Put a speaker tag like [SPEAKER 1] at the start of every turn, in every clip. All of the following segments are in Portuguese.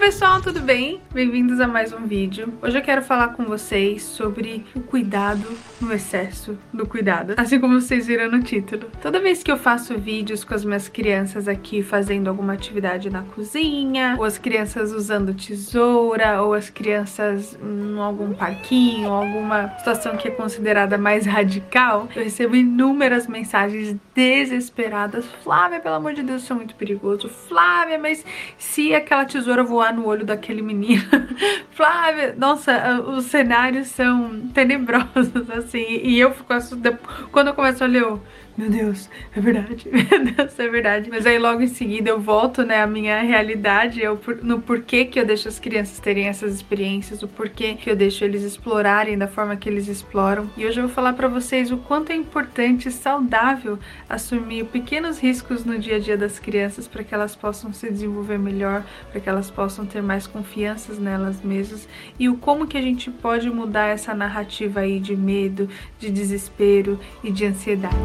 [SPEAKER 1] pessoal, tudo bem? Bem-vindos a mais um vídeo. Hoje eu quero falar com vocês sobre o cuidado no excesso do cuidado, assim como vocês viram no título. Toda vez que eu faço vídeos com as minhas crianças aqui fazendo alguma atividade na cozinha, ou as crianças usando tesoura, ou as crianças em algum parquinho, alguma situação que é considerada mais radical, eu recebo inúmeras mensagens desesperadas. Flávia, pelo amor de Deus, isso é muito perigoso. Flávia, mas se aquela tesoura voar no olho daquele menino. Flávia, nossa, os cenários são tenebrosos, assim. E eu fico assustada. Quando eu começo a ler, eu, meu Deus, é verdade, meu Deus, é verdade. Mas aí logo em seguida eu volto, né, à minha realidade, eu, no porquê que eu deixo as crianças terem essas experiências, o porquê que eu deixo eles explorarem da forma que eles exploram. E hoje eu vou falar para vocês o quanto é importante e saudável assumir pequenos riscos no dia a dia das crianças para que elas possam se desenvolver melhor, para que elas possam ter mais confianças nelas mesmas e o como que a gente pode mudar essa narrativa aí de medo, de desespero e de ansiedade.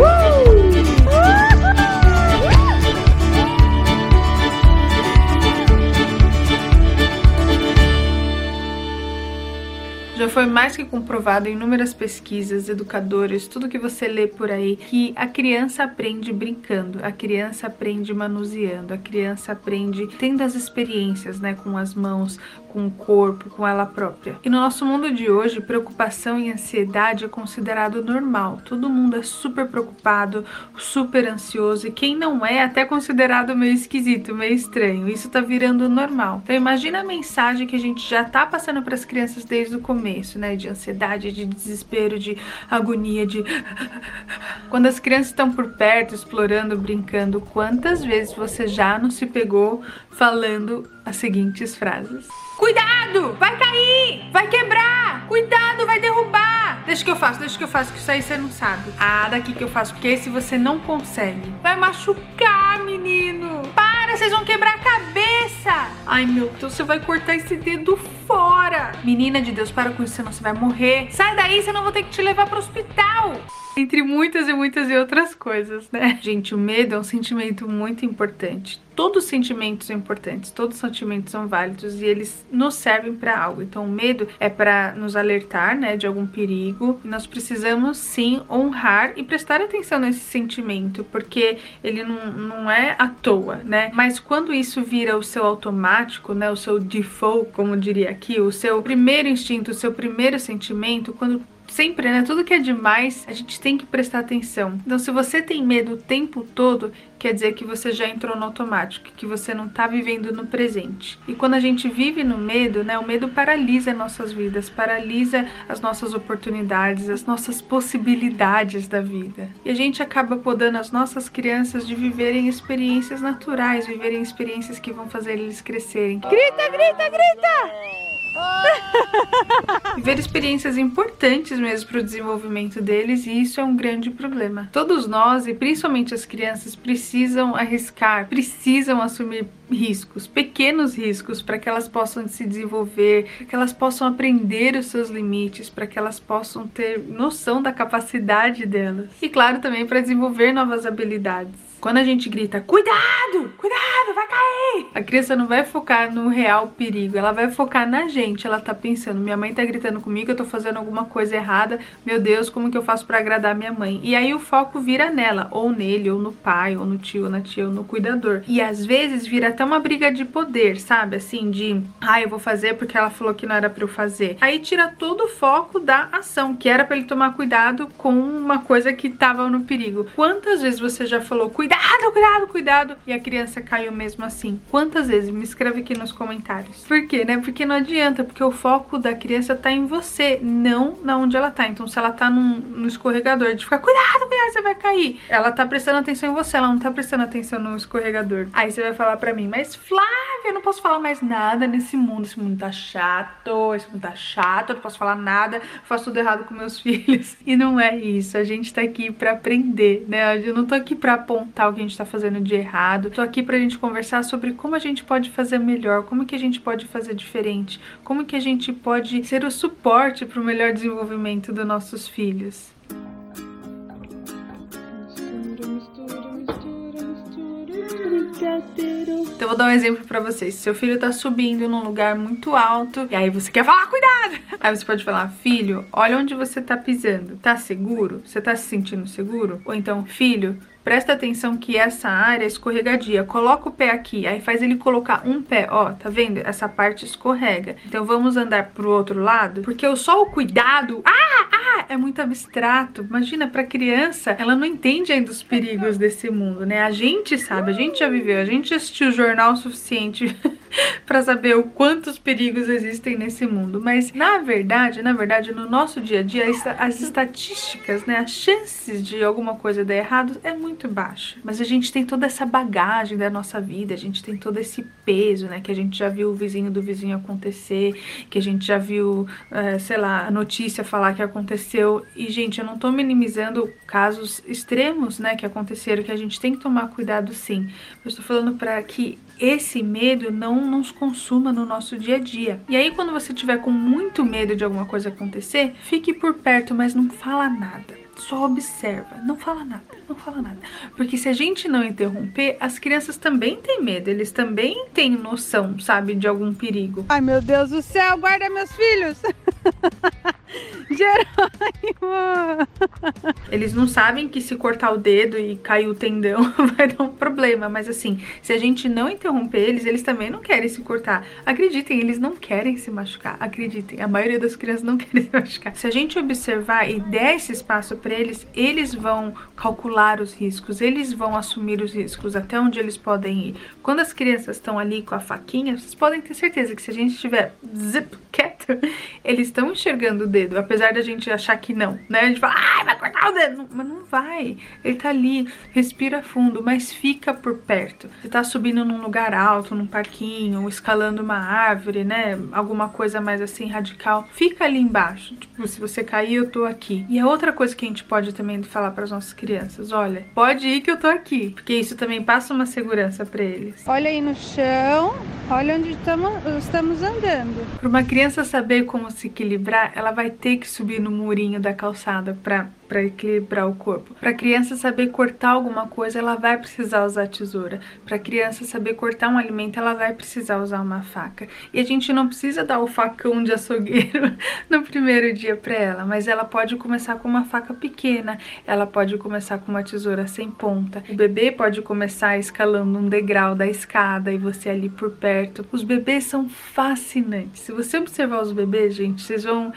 [SPEAKER 1] Woo! Já foi mais que comprovado em inúmeras pesquisas, educadores, tudo que você lê por aí, que a criança aprende brincando, a criança aprende manuseando, a criança aprende tendo as experiências, né, com as mãos, com o corpo, com ela própria. E no nosso mundo de hoje, preocupação e ansiedade é considerado normal. Todo mundo é super preocupado, super ansioso e quem não é, é até considerado meio esquisito, meio estranho. Isso tá virando normal. Então imagina a mensagem que a gente já tá passando para as crianças desde o começo começo, né? De ansiedade, de desespero, de agonia, de. Quando as crianças estão por perto, explorando, brincando, quantas vezes você já não se pegou falando as seguintes frases? Cuidado! Vai cair! Vai quebrar! Cuidado, vai derrubar! Deixa que eu faço, deixa que eu faço, que isso aí você não sabe. Ah, daqui que eu faço, porque esse você não consegue. Vai machucar, menino! Para, vocês vão quebrar a cabeça! Ai, meu Deus, você vai cortar esse dedo fora! Menina de Deus, para com isso, senão você vai morrer. Sai daí, senão eu vou ter que te levar pro hospital! Entre muitas e muitas e outras coisas, né? Gente, o medo é um sentimento muito importante. Todos os sentimentos são importantes, todos os sentimentos são válidos e eles nos servem para algo. Então, o medo é para nos alertar, né, de algum perigo. Nós precisamos sim honrar e prestar atenção nesse sentimento, porque ele não, não é à toa, né? Mas quando isso vira o seu automático, né, o seu default, como diria aqui, o seu primeiro instinto, o seu primeiro sentimento, quando sempre, né? Tudo que é demais, a gente tem que prestar atenção. Então, se você tem medo o tempo todo, quer dizer que você já entrou no automático, que você não tá vivendo no presente. E quando a gente vive no medo, né? O medo paralisa nossas vidas, paralisa as nossas oportunidades, as nossas possibilidades da vida. E a gente acaba podando as nossas crianças de viverem experiências naturais, viverem experiências que vão fazer eles crescerem. Grita, grita, grita! Viver experiências importantes mesmo para o desenvolvimento deles e isso é um grande problema. Todos nós, e principalmente as crianças, precisam arriscar, precisam assumir riscos, pequenos riscos, para que elas possam se desenvolver, que elas possam aprender os seus limites, para que elas possam ter noção da capacidade delas. E claro, também para desenvolver novas habilidades. Quando a gente grita, cuidado, cuidado, vai cair! A criança não vai focar no real perigo, ela vai focar na gente. Ela tá pensando, minha mãe tá gritando comigo, eu tô fazendo alguma coisa errada, meu Deus, como que eu faço para agradar minha mãe? E aí o foco vira nela, ou nele, ou no pai, ou no tio, ou na tia, ou no cuidador. E às vezes vira até uma briga de poder, sabe? Assim, de, ah, eu vou fazer porque ela falou que não era para eu fazer. Aí tira todo o foco da ação, que era para ele tomar cuidado com uma coisa que tava no perigo. Quantas vezes você já falou, cuidado? Cuidado, cuidado, cuidado. E a criança caiu mesmo assim. Quantas vezes? Me escreve aqui nos comentários. Por quê, né? Porque não adianta, porque o foco da criança tá em você, não na onde ela tá. Então, se ela tá num, no escorregador, de ficar, cuidado, cuidado, você vai cair. Ela tá prestando atenção em você, ela não tá prestando atenção no escorregador. Aí você vai falar pra mim, mas Flávia, eu não posso falar mais nada nesse mundo. Esse mundo tá chato, esse mundo tá chato, eu não posso falar nada, faço tudo errado com meus filhos. E não é isso. A gente tá aqui pra aprender, né? Eu não tô aqui pra apontar o que a gente está fazendo de errado. Tô aqui pra gente conversar sobre como a gente pode fazer melhor, como que a gente pode fazer diferente, como que a gente pode ser o suporte para o melhor desenvolvimento dos nossos filhos. Então vou dar um exemplo pra vocês. Seu filho tá subindo num lugar muito alto e aí você quer falar, cuidado! Aí você pode falar, filho, olha onde você tá pisando. Tá seguro? Você tá se sentindo seguro? Ou então, filho, Presta atenção que essa área é escorregadia. Coloca o pé aqui, aí faz ele colocar um pé, ó, tá vendo? Essa parte escorrega. Então vamos andar pro outro lado, porque só o cuidado, ah, ah, é muito abstrato. Imagina para criança, ela não entende ainda os perigos desse mundo, né? A gente sabe, a gente já viveu, a gente assistiu jornal o suficiente para saber o quantos perigos existem nesse mundo. Mas na verdade, na verdade, no nosso dia a dia, as estatísticas, né, as chances de alguma coisa dar errado é muito baixa. Mas a gente tem toda essa bagagem da nossa vida, a gente tem todo esse peso, né, que a gente já viu o vizinho do vizinho acontecer, que a gente já viu, é, sei lá, a notícia falar que aconteceu. E gente, eu não tô minimizando casos extremos, né, que aconteceram, que a gente tem que tomar cuidado sim. Eu estou falando para que esse medo não nos consuma no nosso dia a dia. E aí, quando você tiver com muito medo de alguma coisa acontecer, fique por perto, mas não fala nada. Só observa, não fala nada, não fala nada. Porque se a gente não interromper, as crianças também têm medo, eles também têm noção, sabe, de algum perigo.
[SPEAKER 2] Ai meu Deus do céu, guarda meus filhos! Jerônimo!
[SPEAKER 1] Eles não sabem que se cortar o dedo e cair o tendão vai dar um problema, mas assim, se a gente não interromper eles, eles também não querem se cortar. Acreditem, eles não querem se machucar. Acreditem, a maioria das crianças não querem se machucar. Se a gente observar e der esse espaço para eles, eles vão calcular os riscos, eles vão assumir os riscos até onde eles podem ir. Quando as crianças estão ali com a faquinha, vocês podem ter certeza que se a gente estiver zip quieto, eles estão enxergando o dedo, apesar da gente achar que não, né? A gente fala, ai, vai cortar o dedo, mas não vai. Ele tá ali, respira fundo, mas fica por perto. Você tá subindo num lugar alto, num parquinho, escalando uma árvore, né? Alguma coisa mais assim radical, fica ali embaixo. Tipo, se você cair, eu tô aqui. E a outra coisa que a gente pode também falar para as nossas crianças, olha, pode ir que eu tô aqui, porque isso também passa uma segurança para eles.
[SPEAKER 2] Olha aí no chão, olha onde estamos, andando.
[SPEAKER 1] Para uma criança saber como se equilibrar, ela vai ter que subir no murinho da calçada para equilibrar o corpo. Para a criança saber cortar alguma coisa, ela vai precisar usar tesoura. Para a criança saber cortar um alimento, ela vai precisar usar uma faca. E a gente não precisa dar o facão de açougueiro no primeiro dia para ela, mas ela pode começar com uma faca pequena, ela pode começar com uma tesoura sem ponta. O bebê pode começar escalando um degrau da escada e você ali por perto. Os bebês são fascinantes. Se você observar os bebês, gente, vocês vão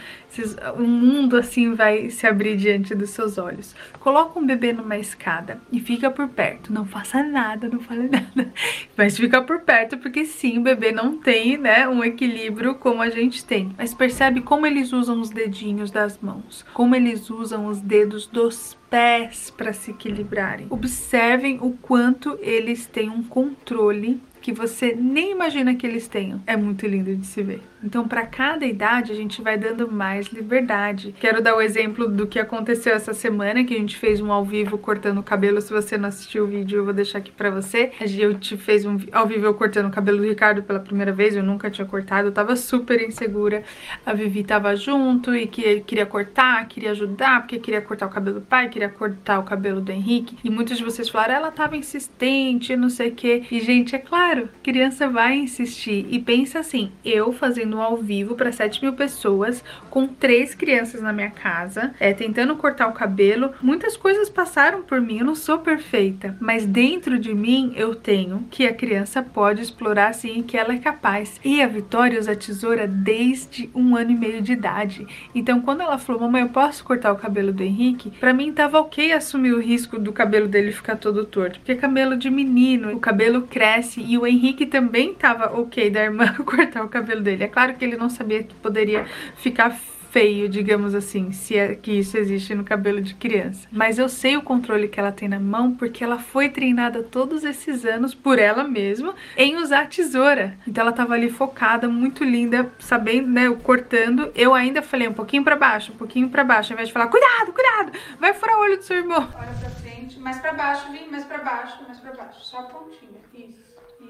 [SPEAKER 1] o mundo assim vai se abrir diante dos seus olhos. Coloca um bebê numa escada e fica por perto. Não faça nada, não fale nada. Mas fica por perto porque sim, o bebê não tem, né, um equilíbrio como a gente tem. Mas percebe como eles usam os dedinhos das mãos, como eles usam os dedos dos pés para se equilibrarem. Observem o quanto eles têm um controle que você nem imagina que eles tenham. É muito lindo de se ver. Então, para cada idade, a gente vai dando mais liberdade. Quero dar o exemplo do que aconteceu essa semana, que a gente fez um ao vivo cortando o cabelo. Se você não assistiu o vídeo, eu vou deixar aqui para você. A gente fez um ao vivo eu cortando o cabelo do Ricardo pela primeira vez, eu nunca tinha cortado, eu tava super insegura. A Vivi tava junto e que queria cortar, queria ajudar, porque queria cortar o cabelo do pai, queria cortar o cabelo do Henrique. E muitos de vocês falaram, ela tava insistente, não sei o que. E, gente, é claro, criança vai insistir. E pensa assim, eu fazendo ao vivo para 7 mil pessoas, com três crianças na minha casa, é, tentando cortar o cabelo. Muitas coisas passaram por mim, eu não sou perfeita, mas dentro de mim eu tenho que a criança pode explorar sim que ela é capaz. E a Vitória usa tesoura desde um ano e meio de idade. Então quando ela falou, mamãe, eu posso cortar o cabelo do Henrique? Para mim tava ok assumir o risco do cabelo dele ficar todo torto, porque é cabelo de menino, o cabelo cresce e o Henrique também tava ok da irmã cortar o cabelo dele. É claro Claro que ele não sabia que poderia ficar feio, digamos assim, se é que isso existe no cabelo de criança. Mas eu sei o controle que ela tem na mão porque ela foi treinada todos esses anos por ela mesma em usar tesoura. Então ela tava ali focada, muito linda, sabendo, né, cortando. Eu ainda falei um pouquinho para baixo, um pouquinho para baixo, ao invés de falar cuidado, cuidado, vai furar o olho do seu irmão. Olha pra frente, mais para baixo, vem, mais para baixo, mais para baixo, só a pontinha. Isso.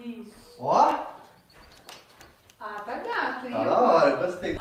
[SPEAKER 1] Isso.
[SPEAKER 3] Ó.
[SPEAKER 1] Ah, tá gato, hein?
[SPEAKER 3] Tá da hora. Gostei.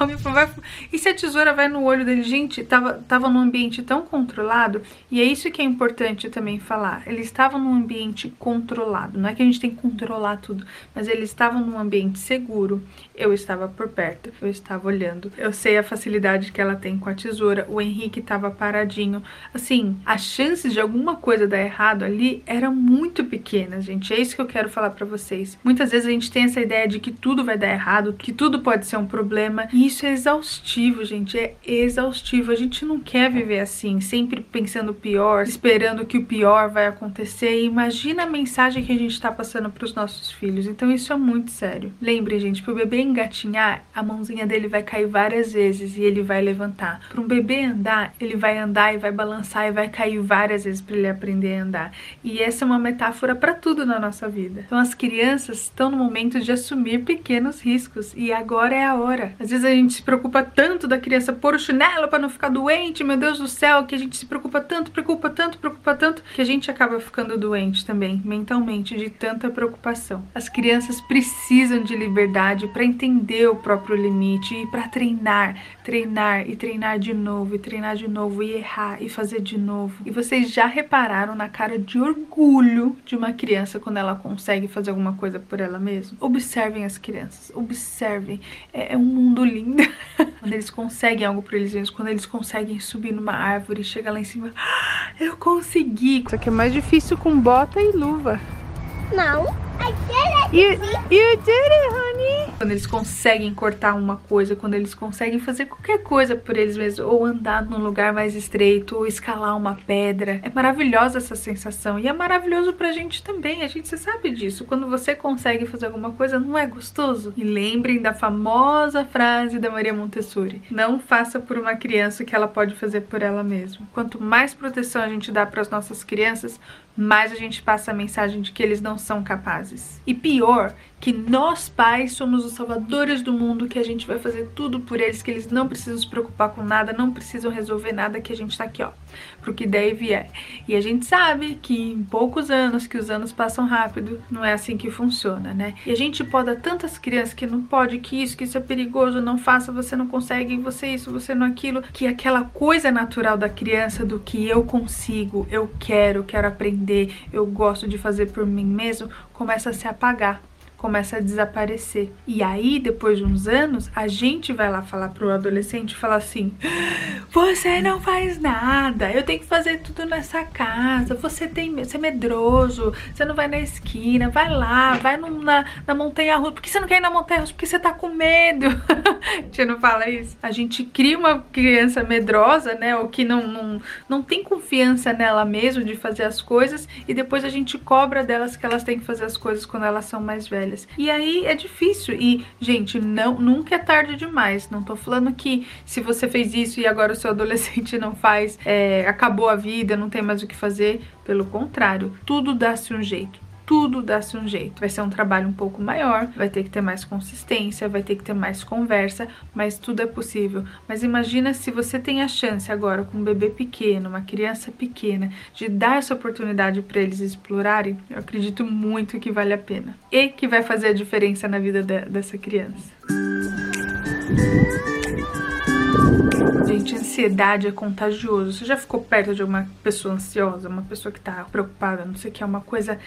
[SPEAKER 1] E se a tesoura vai no olho dele? Gente, tava, tava num ambiente tão controlado, e é isso que é importante também falar. Ele estava num ambiente controlado. Não é que a gente tem que controlar tudo, mas ele estava num ambiente seguro. Eu estava por perto, eu estava olhando. Eu sei a facilidade que ela tem com a tesoura. O Henrique estava paradinho. Assim, as chances de alguma coisa dar errado ali eram muito pequenas, gente. É isso que eu quero falar para vocês. Muitas vezes a gente tem essa ideia de que tudo vai dar errado, que tudo pode ser um problema, e isso é exaustivo, gente. É exaustivo. A gente não quer viver assim, sempre pensando pior, esperando que o pior vai acontecer. E imagina a mensagem que a gente está passando para os nossos filhos. Então isso é muito sério. Lembre, gente, para o bebê engatinhar, a mãozinha dele vai cair várias vezes e ele vai levantar. Para um bebê andar, ele vai andar e vai balançar e vai cair várias vezes para ele aprender a andar. E essa é uma metáfora para tudo na nossa vida. Então as crianças estão no momento de assumir pequenos riscos e agora é a hora. Às vezes a gente se preocupa tanto da criança pôr o chinelo para não ficar doente, meu Deus do céu, que a gente se preocupa tanto, preocupa tanto, preocupa tanto, que a gente acaba ficando doente também, mentalmente, de tanta preocupação. As crianças precisam de liberdade para entender o próprio limite e para treinar, treinar e treinar de novo, e treinar de novo, e errar e fazer de novo. E vocês já repararam na cara de orgulho de uma criança quando ela consegue fazer alguma coisa por ela mesma? Observem as crianças. É, é um mundo lindo. quando eles conseguem algo por eles mesmos, quando eles conseguem subir numa árvore e chegar lá em cima. Ah, eu consegui!
[SPEAKER 2] Isso aqui é mais difícil com bota e luva.
[SPEAKER 4] Não, I did it.
[SPEAKER 2] You, you did it, honey.
[SPEAKER 1] Quando eles conseguem cortar uma coisa, quando eles conseguem fazer qualquer coisa por eles mesmos, ou andar num lugar mais estreito, ou escalar uma pedra. É maravilhosa essa sensação. E é maravilhoso pra gente também. A gente sabe disso. Quando você consegue fazer alguma coisa, não é gostoso? E lembrem da famosa frase da Maria Montessori: Não faça por uma criança o que ela pode fazer por ela mesma. Quanto mais proteção a gente dá para as nossas crianças, mais a gente passa a mensagem de que eles não são capazes. E pior, que nós pais somos os salvadores do mundo, que a gente vai fazer tudo por eles, que eles não precisam se preocupar com nada, não precisam resolver nada, que a gente tá aqui, ó, pro que der e vier. E a gente sabe que em poucos anos, que os anos passam rápido, não é assim que funciona, né? E a gente poda tantas crianças que não pode, que isso, que isso é perigoso, não faça, você não consegue, você isso, você não aquilo, que aquela coisa natural da criança do que eu consigo, eu quero, quero aprender, eu gosto de fazer por mim mesmo, começa a se apagar começa a desaparecer. E aí, depois de uns anos, a gente vai lá falar pro adolescente e falar assim: Você não faz nada, eu tenho que fazer tudo nessa casa, você tem você é medroso, você não vai na esquina, vai lá, vai no, na, na montanha russa. Por que você não quer ir na montanha russa? Porque você tá com medo. a gente não fala isso. A gente cria uma criança medrosa, né? Ou que não, não, não tem confiança nela mesmo de fazer as coisas, e depois a gente cobra delas que elas têm que fazer as coisas quando elas são mais velhas. E aí é difícil. E, gente, não, nunca é tarde demais. Não tô falando que se você fez isso e agora o seu adolescente não faz, é, acabou a vida, não tem mais o que fazer. Pelo contrário, tudo dá-se um jeito tudo dá-se um jeito. Vai ser um trabalho um pouco maior, vai ter que ter mais consistência, vai ter que ter mais conversa, mas tudo é possível. Mas imagina se você tem a chance agora com um bebê pequeno, uma criança pequena, de dar essa oportunidade para eles explorarem, eu acredito muito que vale a pena. E que vai fazer a diferença na vida de, dessa criança. Gente, ansiedade é contagioso. Você já ficou perto de uma pessoa ansiosa, uma pessoa que tá preocupada, não sei o que, é uma coisa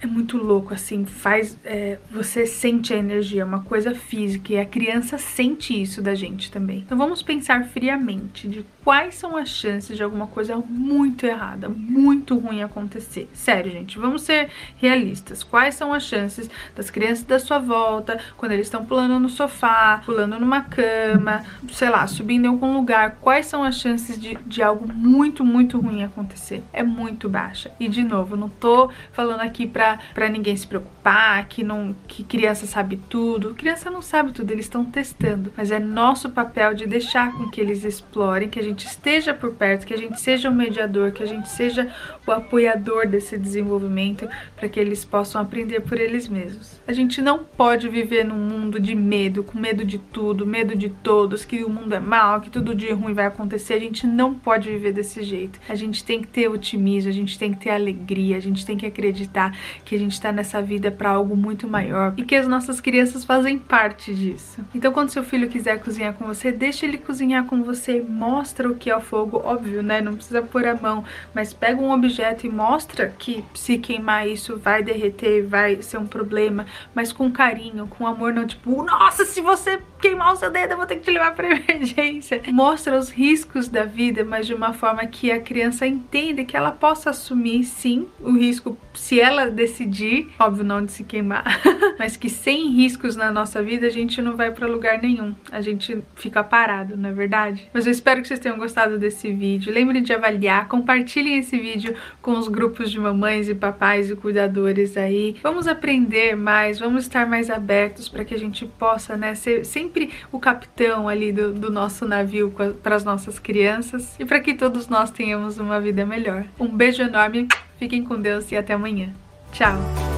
[SPEAKER 1] é muito louco, assim, faz. É, você sente a energia, é uma coisa física, e a criança sente isso da gente também. Então vamos pensar friamente de quais são as chances de alguma coisa muito errada, muito ruim acontecer. Sério, gente, vamos ser realistas. Quais são as chances das crianças da sua volta, quando eles estão pulando no sofá, pulando numa cama, sei lá, subindo em algum lugar, quais são as chances de, de algo muito, muito ruim acontecer? É muito baixa. E de novo, não tô falando aqui pra para ninguém se preocupar, que não que criança sabe tudo. Criança não sabe tudo, eles estão testando, mas é nosso papel de deixar com que eles explorem, que a gente esteja por perto, que a gente seja o mediador, que a gente seja o apoiador desse desenvolvimento para que eles possam aprender por eles mesmos. A gente não pode viver num mundo de medo, com medo de tudo, medo de todos, que o mundo é mal, que tudo de ruim vai acontecer. A gente não pode viver desse jeito. A gente tem que ter otimismo, a gente tem que ter alegria, a gente tem que acreditar que a gente está nessa vida para algo muito maior e que as nossas crianças fazem parte disso. Então, quando seu filho quiser cozinhar com você, deixa ele cozinhar com você, mostra o que é o fogo, óbvio, né? Não precisa pôr a mão, mas pega um objeto e mostra que se queimar isso vai derreter, vai ser um problema, mas com carinho, com amor, não tipo, nossa, se você queimar o seu dedo, eu vou ter que te levar para emergência. Mostra os riscos da vida, mas de uma forma que a criança entenda que ela possa assumir sim o risco se ela decidir, óbvio não de se queimar, mas que sem riscos na nossa vida a gente não vai para lugar nenhum. A gente fica parado, não é verdade? Mas eu espero que vocês tenham gostado desse vídeo. Lembrem de avaliar, compartilhem esse vídeo com os grupos de mamães e papais e cuidadores aí. Vamos aprender mais, vamos estar mais abertos para que a gente possa, né, ser sempre o capitão ali do, do nosso navio para as nossas crianças e para que todos nós tenhamos uma vida melhor. Um beijo enorme, fiquem com Deus e até amanhã. Tchau!